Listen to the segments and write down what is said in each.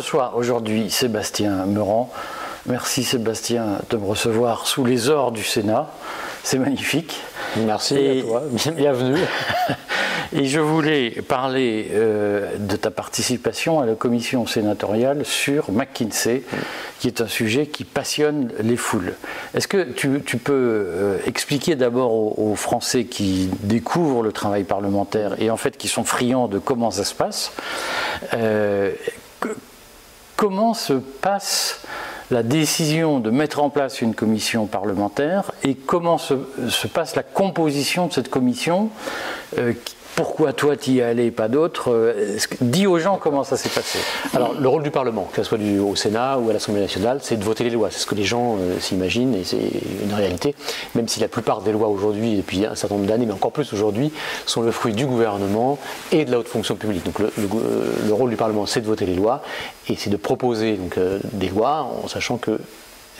reçois aujourd'hui Sébastien Meurant. Merci Sébastien de me recevoir sous les ors du Sénat. C'est magnifique. Merci à toi. Bienvenue. Et je voulais parler euh, de ta participation à la commission sénatoriale sur McKinsey, qui est un sujet qui passionne les foules. Est-ce que tu, peux euh, expliquer d'abord aux, Français qui découvrent le travail parlementaire et en fait qui sont friands de comment ça se passe, euh, comment se passe la décision de mettre en place une commission parlementaire et comment se, passe la composition de cette commission pourquoi toi tu y allé et pas d'autres euh, Dis aux gens comment ça s'est passé. Alors, le rôle du Parlement, que ce soit au Sénat ou à l'Assemblée nationale, c'est de voter les lois. C'est ce que les gens euh, s'imaginent et c'est une réalité. Même si la plupart des lois aujourd'hui, depuis un certain nombre d'années, mais encore plus aujourd'hui, sont le fruit du gouvernement et de la haute fonction publique. Donc, le, euh, rôle du Parlement, c'est de voter les lois et c'est de proposer donc, des lois en sachant que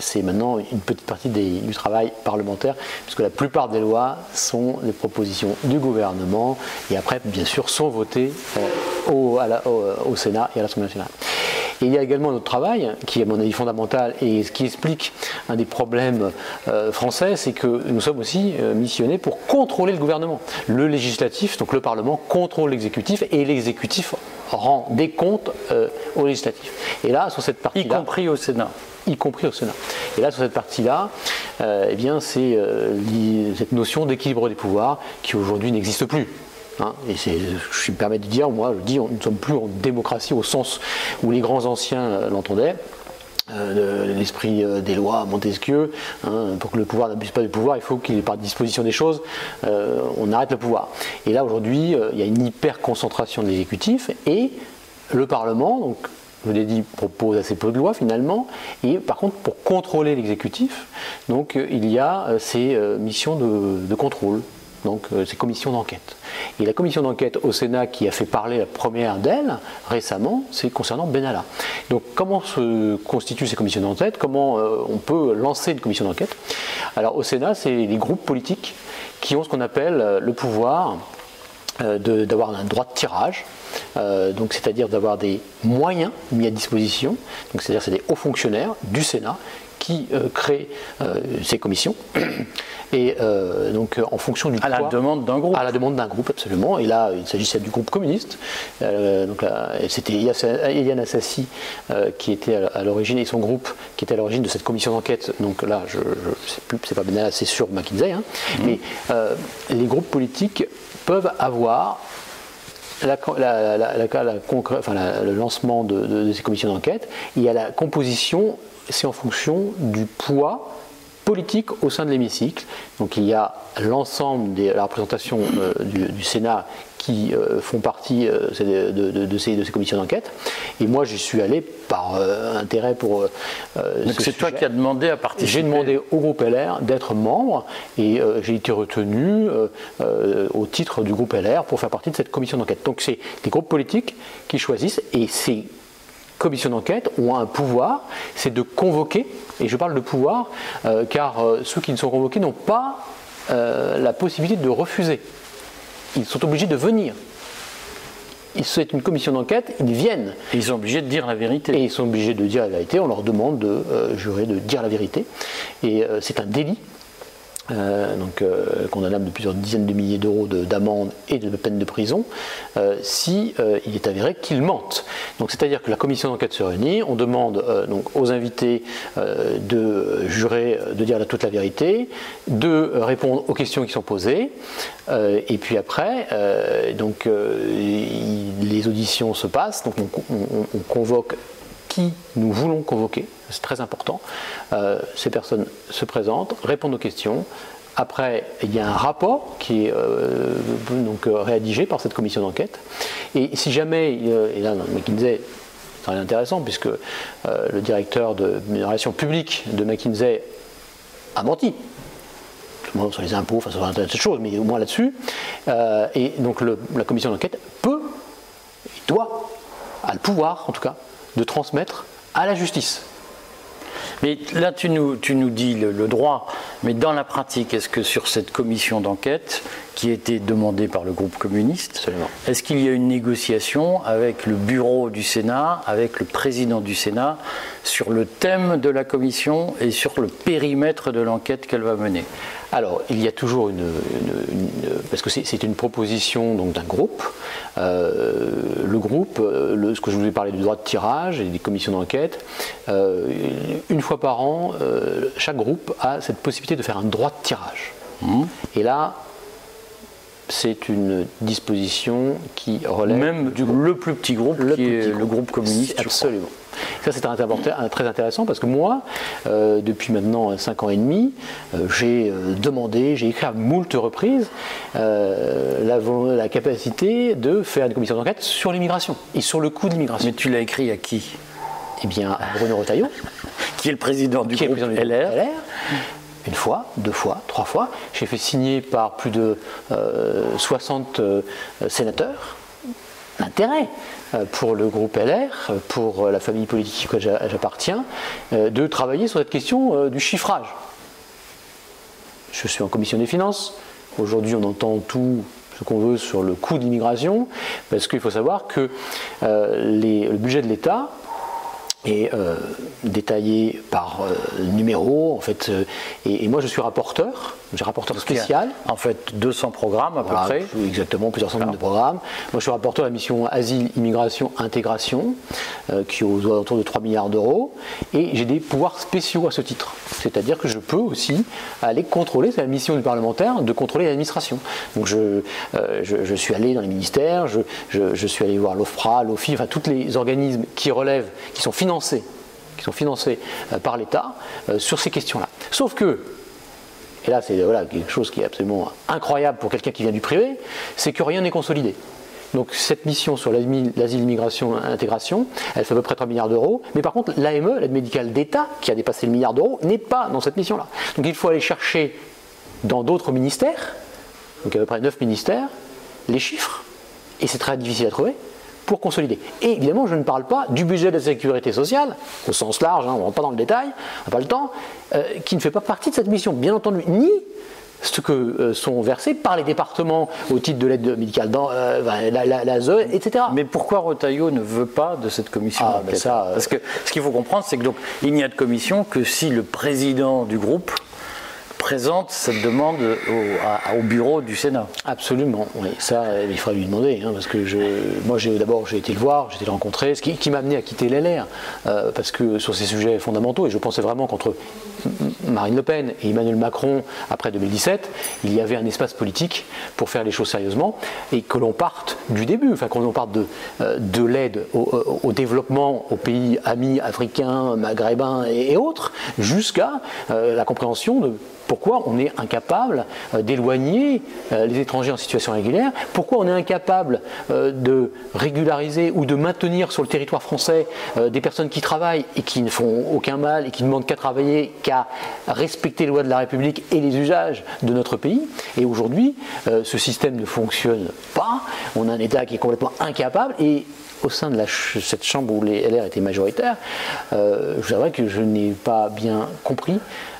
c'est maintenant une petite partie du travail parlementaire, puisque la plupart des lois sont des propositions du gouvernement et après, bien sûr, sont votées euh, au, Sénat et à l'Assemblée nationale. Et il y a également notre travail, qui est à mon avis fondamental et ce qui explique un des problèmes euh, français, c'est que nous sommes aussi euh, missionnés pour contrôler le gouvernement. Le législatif, donc le Parlement, contrôle l'exécutif et l'exécutif rend des comptes au législatif. Et là, sur cette partie-là. Y compris au Sénat y compris au Sénat. Et là, sur cette partie-là, euh, eh bien, c'est euh, cette notion d'équilibre des pouvoirs qui aujourd'hui n'existe plus. Hein. et je me permets de dire, moi, je dis, nous ne sommes plus en démocratie au sens où les grands anciens euh, l'esprit des lois Montesquieu, hein, pour que le pouvoir n'abuse pas du pouvoir, il faut qu'il par disposition des choses, on arrête le pouvoir. Et là aujourd'hui, il y a une hyper concentration de l'exécutif et le Parlement, donc je l'ai dit, propose assez peu de lois finalement. Et par contre, pour contrôler l'exécutif, donc euh, il y a euh, ces euh, missions de, contrôle, donc ces commissions d'enquête. Et la commission d'enquête au Sénat qui a fait parler la première d'elles récemment, c'est concernant Benalla. Donc comment se constituent ces commissions d'enquête? Comment on peut lancer une commission d'enquête? Alors au Sénat, c'est les groupes politiques qui ont ce qu'on appelle le pouvoir d'avoir un droit de tirage euh, donc c'est-à-dire d'avoir des moyens mis à disposition, donc c'est-à-dire c'est des hauts fonctionnaires du Sénat qui euh, créent euh, ces commissions. Et donc en fonction du à la demande d'un groupe. À la demande d'un groupe, absolument. Et là, il s'agissait du groupe communiste. donc c'était Eliane Assassi qui était à l'origine et son groupe qui était à l'origine de cette commission d'enquête. Donc là, je, je sais pas bien c'est sur McKinsey. Hein. Mm-hmm. Mais les groupes politiques peuvent avoir le lancement de, ces commissions d'enquête, il y a la composition, c'est en fonction du poids politique au sein de l'hémicycle. Donc il y a l'ensemble de la représentation euh, du, Sénat qui euh, font partie euh, de, ces, commissions d'enquête. Et moi, j'y suis allé par intérêt pour. Donc c'est toi qui as demandé à participer J'ai demandé au groupe LR d'être membre et j'ai été retenu au titre du groupe LR pour faire partie de cette commission d'enquête. Donc c'est des groupes politiques qui choisissent et ces commissions d'enquête ont un pouvoir, c'est de convoquer, et je parle de pouvoir, car ceux qui ne sont convoqués n'ont pas euh, la possibilité de refuser. Ils sont obligés de venir. C'est une commission d'enquête, ils viennent. Et ils sont obligés de dire la vérité. Et ils sont obligés de dire la vérité, on leur demande de euh, jurer de dire la vérité. Et euh, c'est un délit euh, donc euh, condamnable de plusieurs dizaines de milliers d'euros d'amende et de peine de prison, euh, si il est avéré qu'ils mentent. Donc c'est-à-dire que la commission d'enquête se réunit, on demande donc aux invités de jurer, de dire toute la vérité, de répondre aux questions qui sont posées, et puis après, donc les auditions se passent, donc on convoque qui nous voulons convoquer, c'est très important. Euh, ces personnes se présentent, répondent aux questions. Après, il y a un rapport qui est euh, donc euh, rédigé par cette commission d'enquête. Et si jamais, et là, McKinsey, c'est intéressant puisque le directeur de relations publiques de McKinsey a menti sur les impôts, enfin sur de choses, mais au moins là-dessus. et donc la commission d'enquête peut, doit, a le pouvoir en tout cas, de transmettre à la justice. Mais là, tu nous, tu nous dis le, droit, mais dans la pratique, est-ce que sur cette commission d'enquête, qui a été demandé par le groupe communiste. Est-ce qu'il y a une négociation avec le bureau du Sénat, avec le président du Sénat, sur le thème de la commission et sur le périmètre de l'enquête qu'elle va mener? Alors, il y a toujours une, parce que c'est une proposition donc d'un groupe. Euh, le groupe, euh, ce que je vous ai parlé du droit de tirage et des commissions d'enquête, euh, une fois par an, chaque groupe a cette possibilité de faire un droit de tirage. Mmh. Et là, c'est une disposition qui relève même du le plus petit groupe, le qui est le groupe communiste. Absolument. Ça, c'est très intéressant parce que moi, euh, depuis maintenant 5 ans et demi, euh, j'ai euh, demandé, j'ai écrit à moult reprises la, la, capacité de faire une commission d'enquête sur l'immigration et sur le coût de l'immigration. Mais tu l'as écrit à qui? Eh bien, à Bruno Retailleau. qui est le président du groupe LR une fois, deux fois, trois fois. J'ai fait signer par plus de 60 sénateurs l'intérêt euh, pour le groupe LR, pour la famille politique que j'appartiens, euh, de travailler sur cette question euh, du chiffrage. Je suis en commission des finances. Aujourd'hui, on entend tout ce qu'on veut sur le coût de l'immigration, parce qu'il faut savoir que le budget de l'État est détaillé par numéro, en fait, et, moi je suis rapporteur j'ai rapporteur spécial. En fait, 200 programmes à peu près. Exactement, plusieurs centaines de programmes. Moi, je suis rapporteur de la mission Asile, Immigration, Intégration, euh, qui est aux alentours de 3 milliards d'euros. Et j'ai des pouvoirs spéciaux à ce titre. C'est-à-dire que je peux aussi aller contrôler, c'est la mission du parlementaire, de contrôler l'administration. Donc, je, euh, je, suis allé dans les ministères, je, je suis allé voir l'OFPRA, l'OFI, enfin, tous les organismes qui relèvent, qui sont financés qui sont financés euh, par l'État sur ces questions-là. Sauf que et là c'est voilà, quelque chose qui est absolument incroyable pour quelqu'un qui vient du privé, c'est que rien n'est consolidé. Donc cette mission sur l'asile, immigration, intégration, elle fait à peu près 3 milliards d'euros, mais par contre l'AME, l'aide médicale d'État, qui a dépassé le milliard d'euros, n'est pas dans cette mission-là. Donc il faut aller chercher dans d'autres ministères, donc à peu près 9 ministères, les chiffres, et c'est très difficile à trouver, pour consolider. Et évidemment, je ne parle pas du budget de la sécurité sociale, au sens large, hein, on ne rentre pas dans le détail, on n'a pas le temps, euh, qui ne fait pas partie de cette mission, bien entendu, ni ce que euh, sont versés par les départements au titre de l'aide médicale, dans, euh, la, la, etc. Mais pourquoi Rotaillot ne veut pas de cette commission ah, ben ça, Parce que ce qu'il faut comprendre, c'est que donc il n'y a de commission que si le président du groupe présente cette demande au, bureau du Sénat. Absolument, oui. Ça, il faudra lui demander, hein, parce que je, moi, d'abord, j'ai été le voir, j'ai été le rencontrer, ce qui, m'a amené à quitter l'LR, euh, parce que sur ces sujets fondamentaux, et je pensais vraiment qu'entre Marine Le Pen et Emmanuel Macron, après 2017, il y avait un espace politique pour faire les choses sérieusement, et que l'on parte du début, enfin, qu'on parte de, euh, de l'aide au, développement aux pays amis africains, maghrébins et, autres, jusqu'à euh, la compréhension de pourquoi on est incapable euh, d'éloigner euh, les étrangers en situation régulière Pourquoi on est incapable euh, de régulariser ou de maintenir sur le territoire français des personnes qui travaillent et qui ne font aucun mal et qui ne demandent qu'à travailler, qu'à respecter les lois de la République et les usages de notre pays Et aujourd'hui, ce système ne fonctionne pas. On a un État qui est complètement incapable et au sein de cette chambre où les LR étaient majoritaires, je vous que je n'ai pas bien compris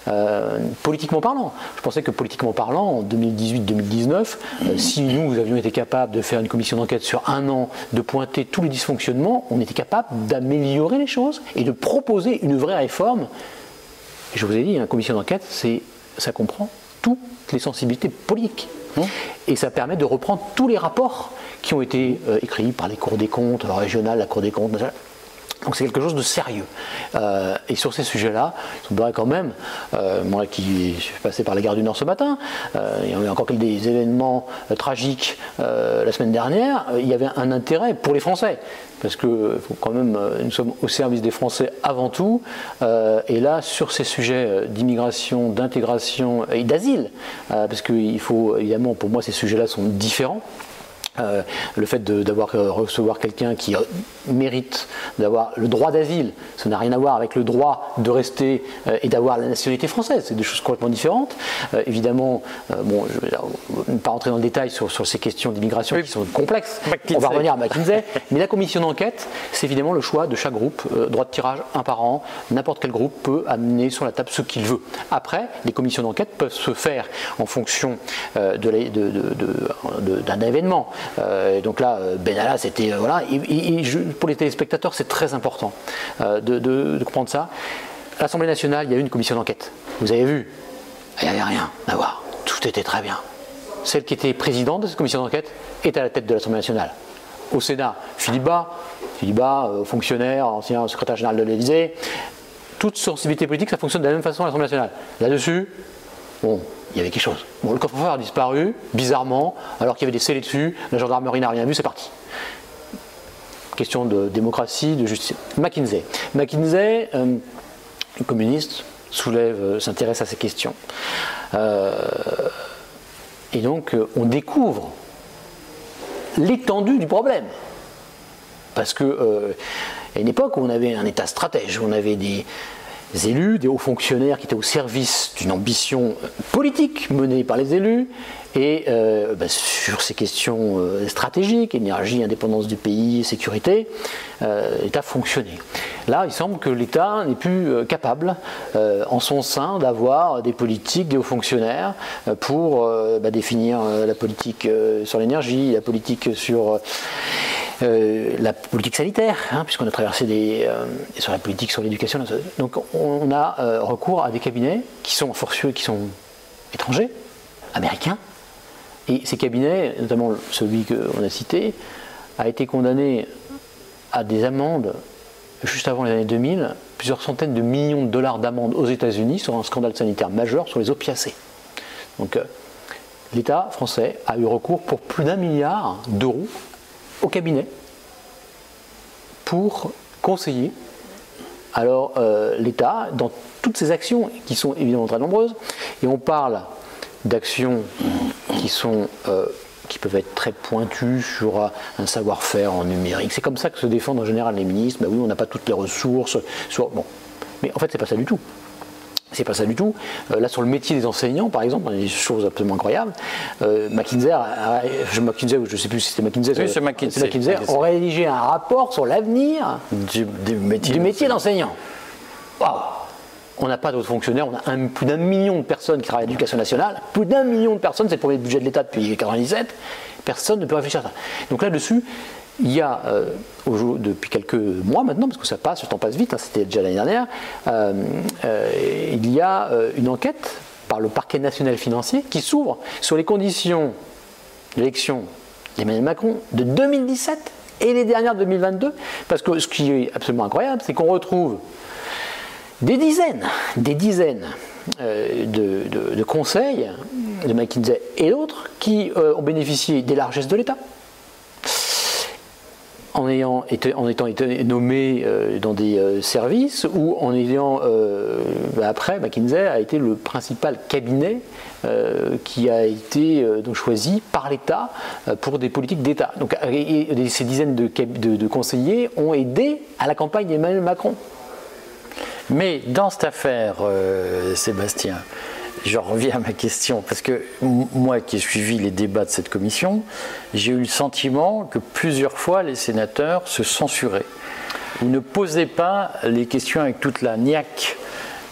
euh, politiquement parlant. Je pensais que politiquement parlant, en 2018-2019, euh, si nous, avions été capables de faire une commission d'enquête sur un an, de pointer tous les dysfonctionnements, on était capable d'améliorer les choses et de proposer une vraie réforme. Je vous ai dit, une commission d'enquête, ça comprend toutes les sensibilités politiques. Hein et ça permet de reprendre tous les rapports qui ont été euh, écrits par les cours des comptes, la régionale, la Cour des comptes, donc c'est quelque chose de sérieux. Euh, et sur ces sujets-là, il semblerait quand même, euh, moi qui suis passé par la gare du Nord ce matin, euh, il y avait encore des événements tragiques la semaine dernière, il y avait un intérêt pour les Français. Parce que quand même, nous sommes au service des Français avant tout. et là, sur ces sujets d'immigration, d'intégration et d'asile, parce qu'il faut évidemment, pour moi, ces sujets-là sont différents. Euh, le fait d'avoir euh, recevoir quelqu'un qui euh, mérite d'avoir le droit d'asile, ça n'a rien à voir avec le droit de rester et d'avoir la nationalité française, c'est des choses complètement différentes. évidemment, bon, je ne vais pas rentrer dans le détail sur, sur ces questions d'immigration qui sont complexes. On va revenir à McKinsey, mais la commission d'enquête, c'est évidemment le choix de chaque groupe, droit de tirage un par an. N'importe quel groupe peut amener sur la table ce qu'il veut. Après, les commissions d'enquête peuvent se faire en fonction d'un de, de, événement. Euh, donc là, euh, Benalla, c'était. Euh, voilà, pour les téléspectateurs, c'est très important de, comprendre ça. L'Assemblée nationale, il y a eu une commission d'enquête. Vous avez vu Il n'y avait rien à voir. Tout était très bien. Celle qui était présidente de cette commission d'enquête est à la tête de l'Assemblée nationale. Au Sénat, Philippe Bas, Philippe Bas, fonctionnaire, ancien secrétaire général de l'Élysée. Toute sensibilité politique, ça fonctionne de la même façon à l'Assemblée nationale. Là-dessus, bon, il y avait quelque chose. Bon, le coffre-fort a disparu, bizarrement, alors qu'il y avait des scellés dessus, la gendarmerie n'a rien vu, c'est parti. Question de démocratie, de justice. McKinsey. McKinsey, euh, communiste, soulève, euh, s'intéresse à ces questions. Euh, et donc, on découvre l'étendue du problème. Parce que, à une époque où on avait un État stratège, on avait des, élus, des hauts fonctionnaires qui étaient au service d'une ambition politique menée par les élus, et euh, bah, sur ces questions euh, stratégiques, énergie, indépendance du pays, sécurité, euh, l'État fonctionnait. Là, il semble que l'État n'est plus capable, en son sein, d'avoir des politiques, des hauts fonctionnaires, pour bah, définir la politique sur l'énergie, la politique sur euh, la politique sanitaire, hein, puisqu'on a traversé des, euh, sur la politique sur l'éducation. Donc on a euh, recours à des cabinets qui sont forcieux, qui sont étrangers, américains. Et ces cabinets, notamment celui qu'on a cité, a été condamné à des amendes juste avant les années 2000, plusieurs centaines de millions de dollars d'amendes aux États-Unis sur un scandale sanitaire majeur sur les opiacés. Donc l'État français a eu recours pour plus d'un milliard d'euros au cabinet pour conseiller alors euh, l'État dans toutes ces actions qui sont évidemment très nombreuses et on parle d'actions qui sont euh, qui peuvent être très pointues sur un savoir-faire en numérique. C'est comme ça que se défendent en général les ministres. Ben oui, on n'a pas toutes les ressources. Bon. Mais en fait, c'est pas ça du tout. C'est pas ça du tout. Euh, là, sur le métier des enseignants, par exemple, on a des choses absolument incroyables. Euh, McKinsey, je, McKinsey, je ne sais plus si c'était McKinsey, oui, c'est McKinsey, McKinsey, ont rédigé un rapport sur l'avenir du, métier, d'enseignant. Waouh on n'a pas d'autres fonctionnaires, on a plus d'un million de personnes qui travaillent à l'éducation nationale, plus d'un million de personnes, c'est le premier budget de l'État depuis 1997, personne ne peut réfléchir à ça. Donc là-dessus, il y a, euh, depuis quelques mois maintenant, parce que ça passe, le temps passe vite, hein, c'était déjà l'année dernière, euh, euh, il y a une enquête par le parquet national financier qui s'ouvre sur les conditions d'élection d'Emmanuel Macron de 2017 et les dernières de 2022, parce que ce qui est absolument incroyable, c'est qu'on retrouve des dizaines, des dizaines de, conseils de McKinsey et d'autres qui ont bénéficié des largesses de l'État, en, étant nommé euh, dans des euh, services ou en ayant, euh, bah, après, McKinsey a été le principal cabinet qui a été choisi par l'État pour des politiques d'État. Donc ces dizaines de, conseillers ont aidé à la campagne d'Emmanuel Macron. Mais dans cette affaire, Sébastien, je reviens à ma question, parce que moi qui ai suivi les débats de cette commission, j'ai eu le sentiment que plusieurs fois les sénateurs se censuraient ou ne posaient pas les questions avec toute la niaque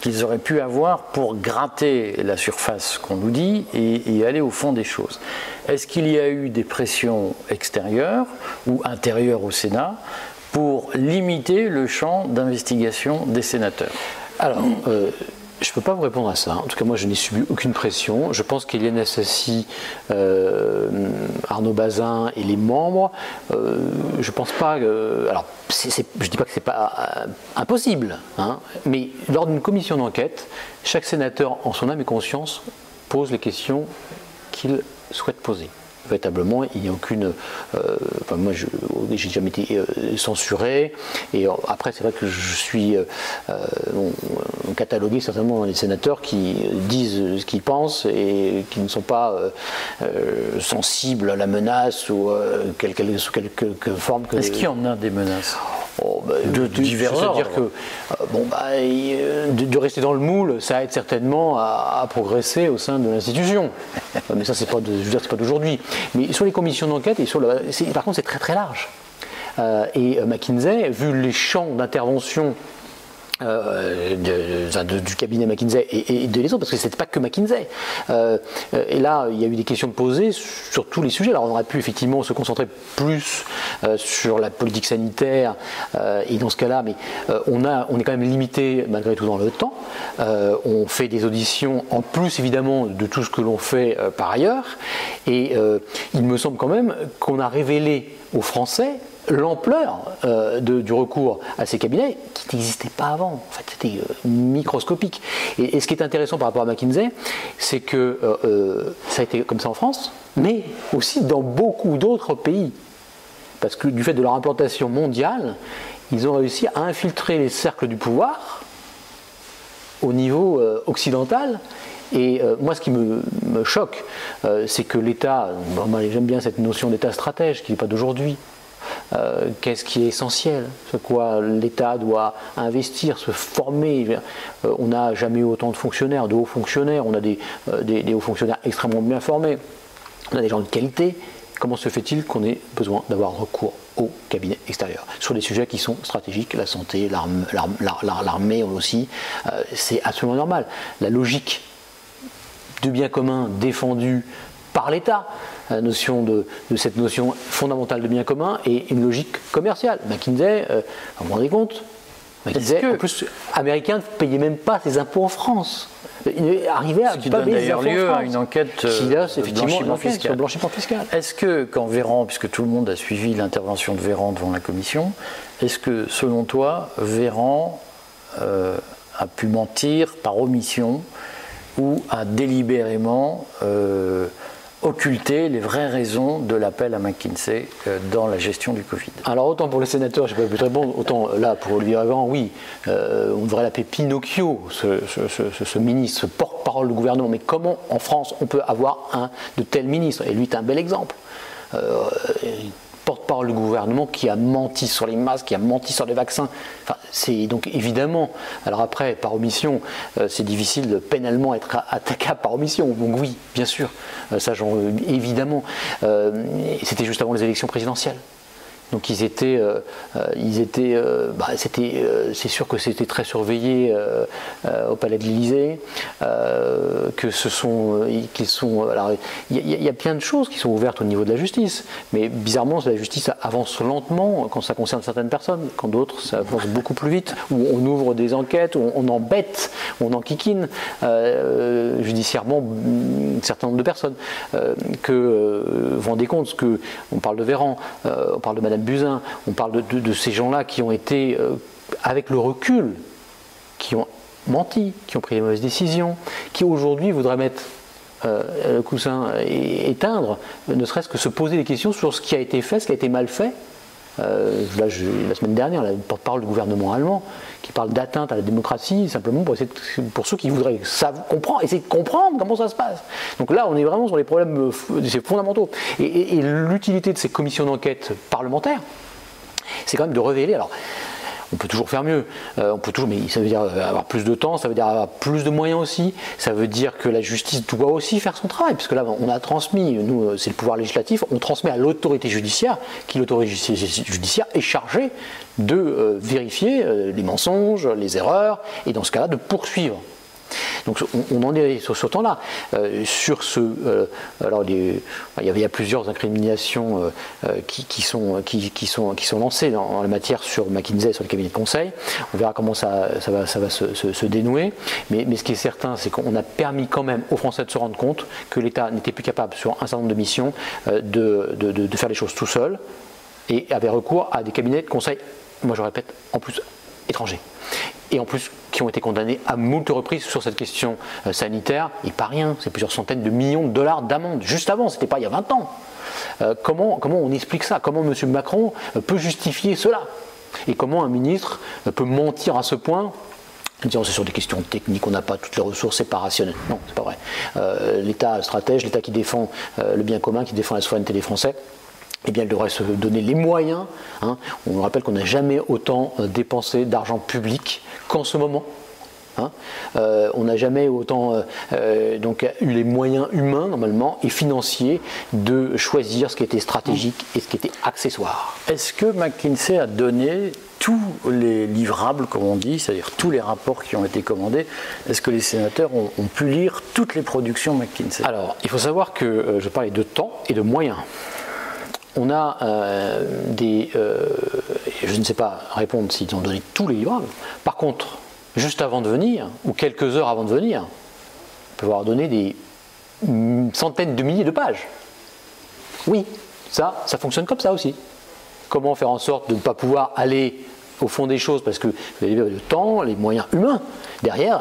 qu'ils auraient pu avoir pour gratter la surface qu'on nous dit et, aller au fond des choses. Est-ce qu'il y a eu des pressions extérieures ou intérieures au Sénat pour limiter le champ d'investigation des sénateurs? Alors, euh, je ne peux pas vous répondre à ça. En tout cas, moi, je n'ai subi aucune pression. Je pense qu'Eliane Assassi, euh, Arnaud Bazin et les membres, euh, je ne pense pas. alors, je ne dis pas que ce n'est pas euh, impossible, hein, mais lors d'une commission d'enquête, chaque sénateur, en son âme et conscience, pose les questions qu'il souhaite poser. Véritablement, il n'y a aucune. enfin, moi, je j'ai jamais été censuré. Et après, c'est vrai que je suis catalogué certainement les sénateurs qui disent ce qu'ils pensent et qui ne sont pas sensibles à la menace ou sous quelque forme que. Est-ce qu'il y en a des menaces? Oh, bah, de, divers dire que euh, bon, bah, de, rester dans le moule, ça aide certainement à, progresser au sein de l'institution. Mais ça, c'est pas, pas d'aujourd'hui. Mais sur les commissions d'enquête, et sur par contre, c'est très très large. Euh, et euh, McKinsey, vu les champs d'intervention euh, du cabinet McKinsey et, de les autres, parce que c'était pas que McKinsey. Euh, et là, il y a eu des questions posées sur tous les sujets. Alors, on aurait pu effectivement se concentrer plus euh, sur la politique sanitaire, et dans ce cas-là, mais on, a, on est quand même limité malgré tout dans le temps. on fait des auditions en plus évidemment de tout ce que l'on fait par ailleurs, et il me semble quand même qu'on a révélé aux Français l'ampleur euh, du recours à ces cabinets qui n'existait pas avant. En fait, c'était euh, microscopique. Et, ce qui est intéressant par rapport à McKinsey, c'est que euh, ça a été comme ça en France, mais aussi dans beaucoup d'autres pays. Parce que du fait de leur implantation mondiale, ils ont réussi à infiltrer les cercles du pouvoir au niveau occidental et moi, ce qui me, choque, c'est que l'État, j'aime bien cette notion d'État stratège qui n'est pas d'aujourd'hui, euh, qu'est-ce qui est essentiel, ce quoi l'État doit investir, se former. Euh, on n'a jamais eu autant de fonctionnaires, de hauts fonctionnaires, on a euh, des, hauts fonctionnaires extrêmement bien formés, on a des gens de qualité. Comment se fait-il qu'on ait besoin d'avoir recours au cabinet extérieur? Sur des sujets qui sont stratégiques, la santé, l'armée aussi, c'est absolument normal. La logique du bien commun défendu par l'État, la notion de, cette notion fondamentale de bien commun et une logique commerciale. McKinsey, euh, vous vous rendez compte McKinsey, en plus, américain ne payait même pas ses impôts en France. Il arrivait à Ce qui donne d'ailleurs lieu à une enquête euh, effectivement fiscal. blanchiment fiscal. Est-ce que, quand Véran, puisque tout le monde a suivi l'intervention de Véran devant la commission, est-ce que, selon toi, Véran euh, a pu mentir par omission ou a délibérément occulter les vraies raisons de l'appel à McKinsey euh, dans la gestion du Covid. Alors autant pour les sénateurs, je pas très bon, autant là pour Olivier Véran, oui, euh, on devrait l'appeler Pinocchio, ce, ministre, ce porte-parole du gouvernement. Mais comment en France on peut avoir un de tels ministres? Et lui est un bel exemple. Euh, porte-parole du gouvernement qui a menti sur les masques, qui a menti sur les vaccins. Enfin, c'est donc évidemment, alors après, par omission, euh, c'est difficile de pénalement être attaquable par omission. Donc oui, bien sûr, euh, ça j'en évidemment. Euh, c'était juste avant les élections présidentielles. Donc ils étaient, euh, euh, ils étaient, euh, bah, c'était, c'est sûr que c'était très surveillé au Palais de l'Élysée, que ce sont, qu'ils sont, alors il y, a plein de choses qui sont ouvertes au niveau de la justice, mais bizarrement la justice avance lentement quand ça concerne certaines personnes, quand d'autres ça avance beaucoup plus vite, où on ouvre des enquêtes, où on, embête, on enquiquine judiciairement un certain nombre de personnes, que vous vous rendez compte, que on parle de Véran, on parle de Madame Buzyn, on parle de, ces gens-là qui ont été, euh, avec le recul, qui ont menti, qui ont pris des mauvaises décisions, qui aujourd'hui voudraient mettre euh, le coussin et éteindre, ne serait-ce que se poser des questions sur ce qui a été fait, ce qui a été mal fait. Euh, la semaine dernière, la porte-parole du gouvernement allemand qui parle d'atteinte à la démocratie, simplement pour, ceux qui voudraient comprendre, essayer de comprendre comment ça se passe. Donc là, on est vraiment sur les problèmes fondamentaux. Et, l'utilité de ces commissions d'enquête parlementaires, c'est quand même de révéler. Alors, on peut toujours faire mieux. Euh, on peut toujours, mais ça veut dire avoir plus de temps, ça veut dire avoir plus de moyens aussi. Ça veut dire que la justice doit aussi faire son travail, puisque là, on a transmis, nous, euh, c'est le pouvoir législatif, on transmet à l'autorité judiciaire, qui l'autorité judiciaire est chargée de euh, vérifier les mensonges, les erreurs, et dans ce cas-là, de poursuivre donc on, en est sur ce temps-là. Euh, euh, il, y avait, plusieurs incriminations euh, qui, sont, lancées dans, la matière sur McKinsey, sur le cabinet de conseil. On verra comment ça, va, se, dénouer. Mais, ce qui est certain, c'est qu'on a permis quand même aux Français de se rendre compte que l'État n'était plus capable, sur un certain nombre de missions, de, de, de faire les choses tout seul et avait recours à des cabinets de conseil, moi je répète, en plus étrangers. Et en plus, qui ont été condamnés à moult reprises sur cette question euh, sanitaire, et pas rien, c'est plusieurs centaines de millions de dollars d'amende. Juste avant, c'était pas il y a 20 ans. Euh, comment, comment on explique ça? Comment M. Macron peut justifier cela? Et comment un ministre peut mentir à ce point disant c'est sur des questions techniques, on n'a pas toutes les ressources séparationnelles. Non, c'est pas vrai. Euh, L'État stratège, l'État qui défend le bien commun, qui défend la souveraineté des Français, eh bien, elle devrait se donner les moyens. Hein. On rappelle qu'on n'a jamais autant euh, dépensé d'argent public qu'en ce moment. Hein. Euh, on n'a jamais autant euh, donc, eu les moyens humains, normalement, et financiers de choisir ce qui était stratégique et ce qui était accessoire. Est-ce que McKinsey a donné tous les livrables, comme on dit, c'est-à-dire tous les rapports qui ont été commandés Est-ce que les sénateurs ont, ont, pu lire toutes les productions McKinsey? Alors, il faut savoir que je parlais de temps et de moyens on a euh, des. Euh, je ne sais pas répondre s'ils ont donné tous les livrables. Par contre, juste avant de venir, ou quelques heures avant de venir, on peut avoir donné des centaines de milliers de pages. Oui, ça, ça fonctionne comme ça aussi. Comment faire en sorte de ne pas pouvoir aller au fond des choses parce que vous avez le temps, les moyens humains. Derrière,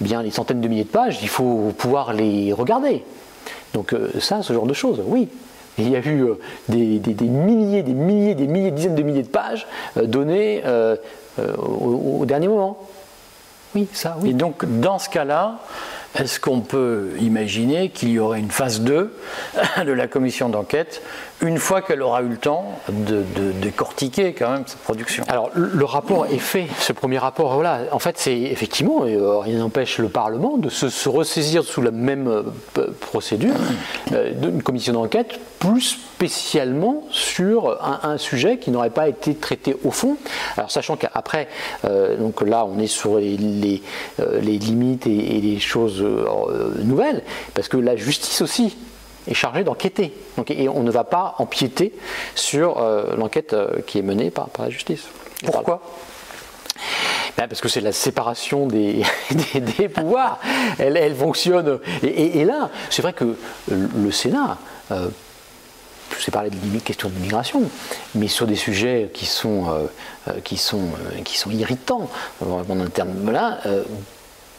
eh bien, les centaines de milliers de pages, il faut pouvoir les regarder. Donc euh, ça, ce genre de choses, oui, il y a eu euh, des, milliers, des milliers, des milliers, dizaines de milliers de pages euh, données euh, au, dernier moment. Oui, ça, oui. Et donc, dans ce cas-là, est-ce qu'on peut imaginer qu'il y aurait une phase 2 de la commission d'enquête une fois qu'elle aura eu le temps de, décortiquer quand même sa production Alors le rapport est fait, ce premier rapport, voilà, en fait c'est effectivement, euh, rien n'empêche le Parlement de se, ressaisir sous la même euh, procédure euh, d'une commission d'enquête, plus spécialement sur un, sujet qui n'aurait pas été traité au fond. Alors sachant qu'après, donc là on est sur les, les, limites et, et les choses nouvelles, parce que la justice aussi est chargé d'enquêter. Et on ne va pas empiéter sur euh, l'enquête euh, qui est menée par, la justice. Pourquoi? Ben, parce que c'est la séparation des, des, pouvoirs. Elle, elle fonctionne. Et, là, c'est vrai que le Sénat, euh, je sais parler de questions d'immigration, mais sur des sujets qui sont, qui sont, qui sont irritants, en terme là,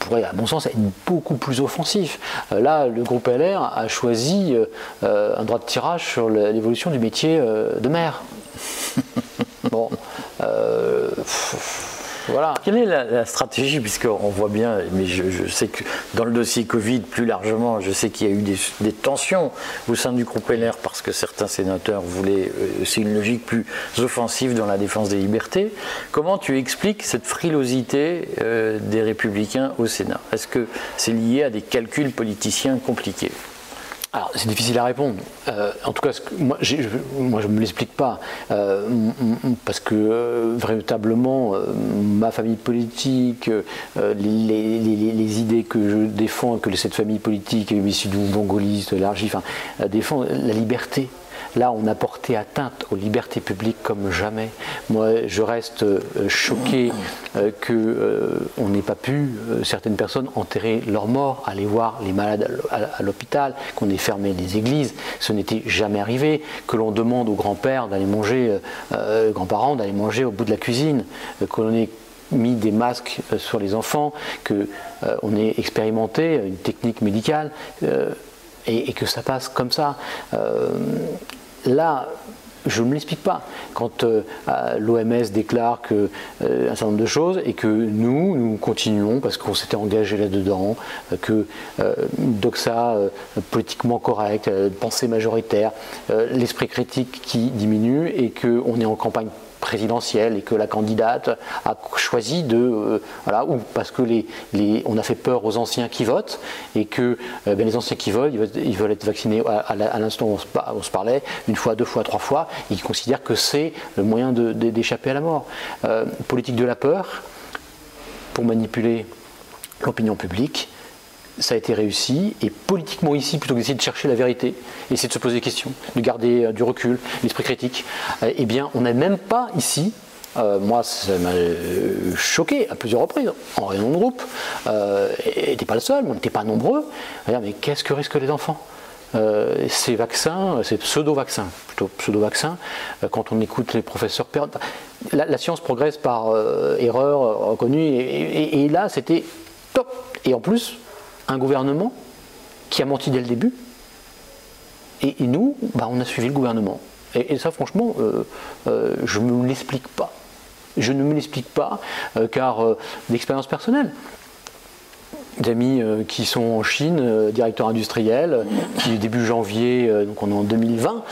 pourrait, à mon sens, être beaucoup plus offensif. Euh, là, le groupe LR a choisi euh, un droit de tirage sur l'évolution du métier euh, de maire. bon. Voilà. Quelle est la, stratégie Puisqu'on voit bien, mais je, sais que dans le dossier Covid, plus largement, je sais qu'il y a eu des, tensions au sein du groupe LR parce que certains sénateurs voulaient. Euh, c'est une logique plus offensive dans la défense des libertés. Comment tu expliques cette frilosité euh, des républicains au Sénat? Est-ce que c'est lié à des calculs politiciens compliqués? Alors, c'est difficile à répondre. Euh, en tout cas, moi, je ne me l'explique pas. Euh, parce que, euh, véritablement, ma famille politique, les, idées que je défends, que cette famille politique, issue du mongoliste, élargie, enfin, défend la liberté Là, on a porté atteinte aux libertés publiques comme jamais. Moi, je reste euh, choqué euh, qu'on euh, n'ait pas pu, certaines personnes, enterrer leurs morts, aller voir les malades à, l'hôpital, qu'on ait fermé les églises. Ce n'était jamais arrivé. Que l'on demande aux grands-pères d'aller manger, grands-parents d'aller manger au bout de la cuisine, que l'on ait mis des masques sur les enfants, qu'on ait expérimenté une technique médicale. Et, que ça passe comme ça là, je ne l'explique pas. Quand euh, l'OMS déclare que, euh, un certain nombre de choses et que nous, nous continuons parce qu'on s'était engagé là-dedans, euh, que doxa politiquement correct, pensée majoritaire, l'esprit critique qui diminue et qu'on est en campagne et que la candidate a choisi de euh, voilà ou parce que les, les, on a fait peur aux anciens qui votent et que euh, ben, les anciens qui votent ils veulent, être vaccinés à, l'instant où on se, parlait une fois deux fois trois fois ils considèrent que c'est le moyen d'échapper à la mort. Euh, politique de la peur pour manipuler l'opinion publique ça a été réussi, et politiquement ici, plutôt que d'essayer de chercher la vérité, essayer de se poser des questions, de garder euh, du recul, l'esprit critique, euh, eh bien, on n'a même pas ici euh, moi, ça m'a choqué à plusieurs reprises, en réunion de groupe. Euh, n'était pas le seul, on n'était pas nombreux. Mais qu'est-ce que risquent les enfants? Ces vaccins, ces pseudo-vaccins, plutôt pseudo-vaccins, quand on écoute les professeurs, la, la science progresse par erreur reconnue, et là c'était top. Et en plus, un gouvernement qui a menti dès le début, et, nous, bah, on a suivi le gouvernement. Et, ça, franchement, euh, euh, je ne me l'explique pas. Je ne me l'explique pas, euh, car d'expérience personnelle d'amis qui sont en Chine, directeurs industriels, qui début janvier, donc on est en 2020,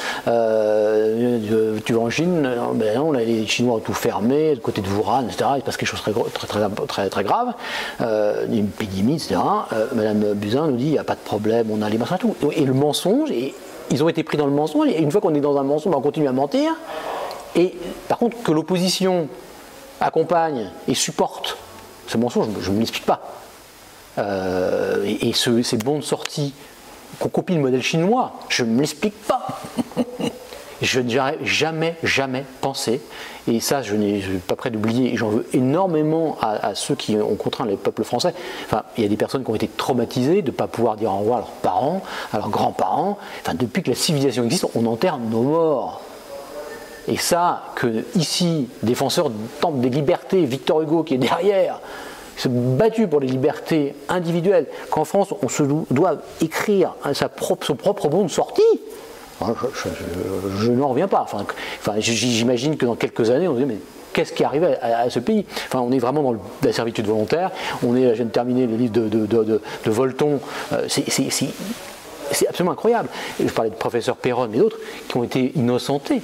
tu vas en Chine, ben non, les Chinois ont tout fermé, côté de Wuhan, etc. Il se passe quelque chose de très, très, très, très, grave, une épidémie, etc. Madame Buzyn nous dit, il n'y a pas de problème, on a les masques tout. Et le mensonge, ils ont été pris dans le mensonge, et une fois qu'on est dans un mensonge, on continue à mentir. Et par contre, que l'opposition accompagne et supporte ce mensonge, je ne me l'explique pas. Euh, et, ces bons de sortie qu'on copie le modèle chinois, je ne me l'explique pas. je n'ai jamais, jamais pensé, et ça je n'ai pas prêt d'oublier, et j'en veux énormément à, ceux qui ont contraint les peuples français. Enfin, il y a des personnes qui ont été traumatisées de ne pas pouvoir dire au revoir à leurs parents, à leurs grands-parents. Enfin, depuis que la civilisation existe, on enterre nos morts. Et ça, que ici, défenseurs des libertés, Victor Hugo qui est derrière, se battu pour les libertés individuelles, qu'en France on se doit écrire sa propre, son propre bon de sortie, je, n'en reviens pas. Enfin, j'imagine que dans quelques années, on se dit, mais qu'est-ce qui arrive à, à, ce pays? Enfin, on est vraiment dans la servitude volontaire. On est, je viens de terminer les livres de, de, Volton. Euh, c'est absolument incroyable. Je parlais de professeur Perron et d'autres qui ont été innocentés.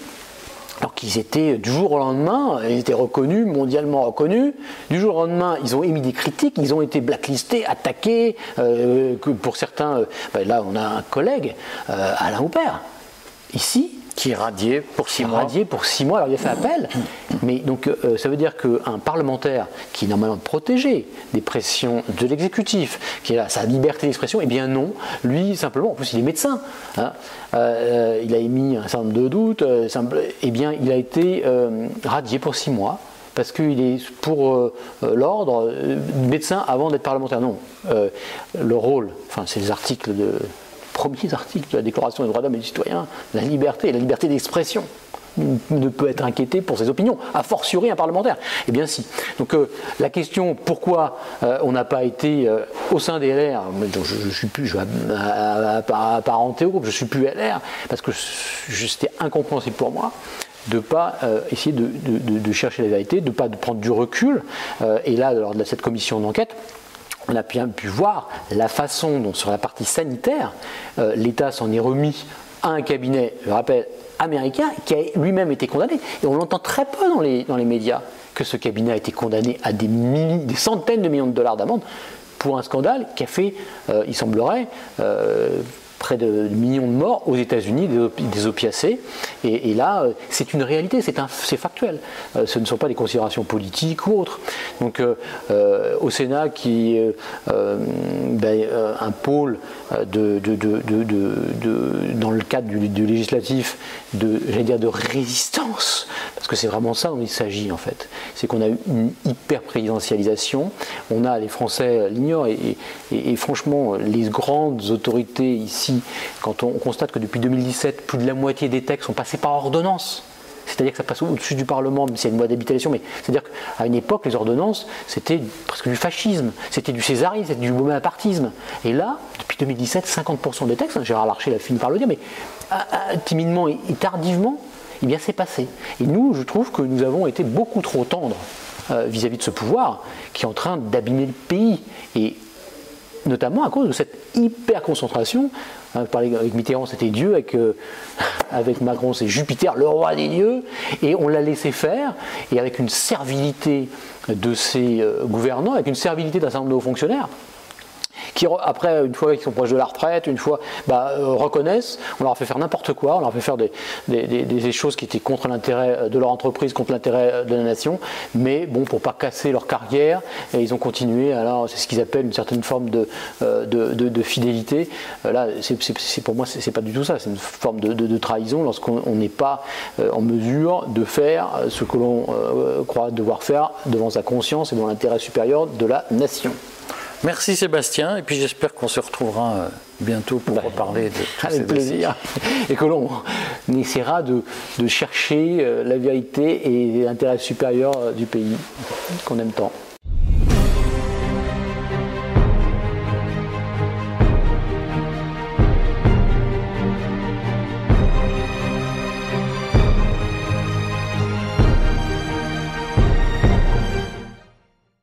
Alors qu'ils étaient du jour au lendemain, ils étaient reconnus, mondialement reconnus. Du jour au lendemain, ils ont émis des critiques, ils ont été blacklistés, attaqués. Euh, pour certains, euh, ben là, on a un collègue, Alain Houpert, ici, qui est radié pour six mois. Radié pour six mois, alors il a fait appel. Mais donc euh, ça veut dire qu'un parlementaire qui est normalement protégé des pressions de l'exécutif, qui a sa liberté d'expression, eh bien non, lui simplement, en plus il est médecin, hein, euh, il a émis un certain nombre de doutes, euh, eh bien il a été radié pour six mois parce qu'il est pour l'ordre médecin avant d'être parlementaire. Non, le rôle, enfin c'est les articles de premiers articles de la Déclaration des droits de l'homme et du citoyen, la liberté, la liberté d'expression ne peut être inquiété pour ses opinions, a fortiori un parlementaire. Eh bien si. Donc euh, la question pourquoi euh, on n'a pas été euh, au sein des LR, je, ne suis plus je, apparenté au groupe, je ne suis plus LR, parce que c'était incompréhensible pour moi de ne pas essayer de, chercher la vérité, de ne pas prendre du recul. et là, lors de cette commission d'enquête, on a pu voir la façon dont sur la partie sanitaire, euh, l'État s'en est remis à un cabinet, je rappelle, américain, qui a lui-même été condamné. Et on l'entend très peu dans les, dans les médias que ce cabinet a été condamné à des, des centaines de millions de dollars d'amende pour un scandale qui a fait, euh, il semblerait, euh, près de millions de morts aux États-Unis des, opiacés. Et, là, euh, c'est une réalité, c'est factuel. Euh, ce ne sont pas des considérations politiques ou autres. Donc, euh, au Sénat, qui est ben, un pôle de, dans le cadre du, législatif de, dire, de résistance, parce que c'est vraiment ça dont il s'agit en fait. C'est qu'on a une hyper présidentialisation. On a les Français l'ignorent et franchement, les grandes autorités ici quand on constate que depuis 2017, plus de la moitié des textes sont passés par ordonnance, c'est-à-dire que ça passe au-dessus du Parlement, même s'il y a une loi d'habitation, mais c'est-à-dire qu'à une époque, les ordonnances, c'était presque du fascisme, c'était du césarisme, c'était du bonapartisme. Et là, depuis 2017, 50% des textes, hein, Gérard Larcher a fini par le dire, mais ah, ah, timidement et, tardivement, eh bien c'est passé. Et nous, je trouve que nous avons été beaucoup trop tendres euh, vis-à-vis de ce pouvoir qui est en train d'abîmer le pays. Et notamment à cause de cette hyper concentration Hein, avec Mitterrand, c'était Dieu, avec, euh, avec Macron, c'est Jupiter, le roi des dieux, et on l'a laissé faire, et avec une servilité de ses euh, gouvernants, avec une servilité d'un certain nombre de hauts fonctionnaires, qui après, une fois qu'ils sont proches de la retraite, une fois, bah, euh, reconnaissent, on leur fait faire n'importe quoi, on leur fait faire des, choses qui étaient contre l'intérêt de leur entreprise, contre l'intérêt de la nation, mais bon, pour pas casser leur carrière, et ils ont continué, alors c'est ce qu'ils appellent une certaine forme de, euh, fidélité. Euh, là, c'est, pour moi, c'est, pas du tout ça, c'est une forme de, trahison lorsqu'on n'est pas en mesure de faire ce que l'on croit devoir faire devant sa conscience et devant l'intérêt supérieur de la nation. Merci Sébastien, et puis j'espère qu'on se retrouvera euh, bientôt pour Bah, reparler de tous ces Avec plaisir. Et que l'on essaiera de, de chercher euh, la vérité et l'intérêt supérieur euh, du pays qu'on aime tant.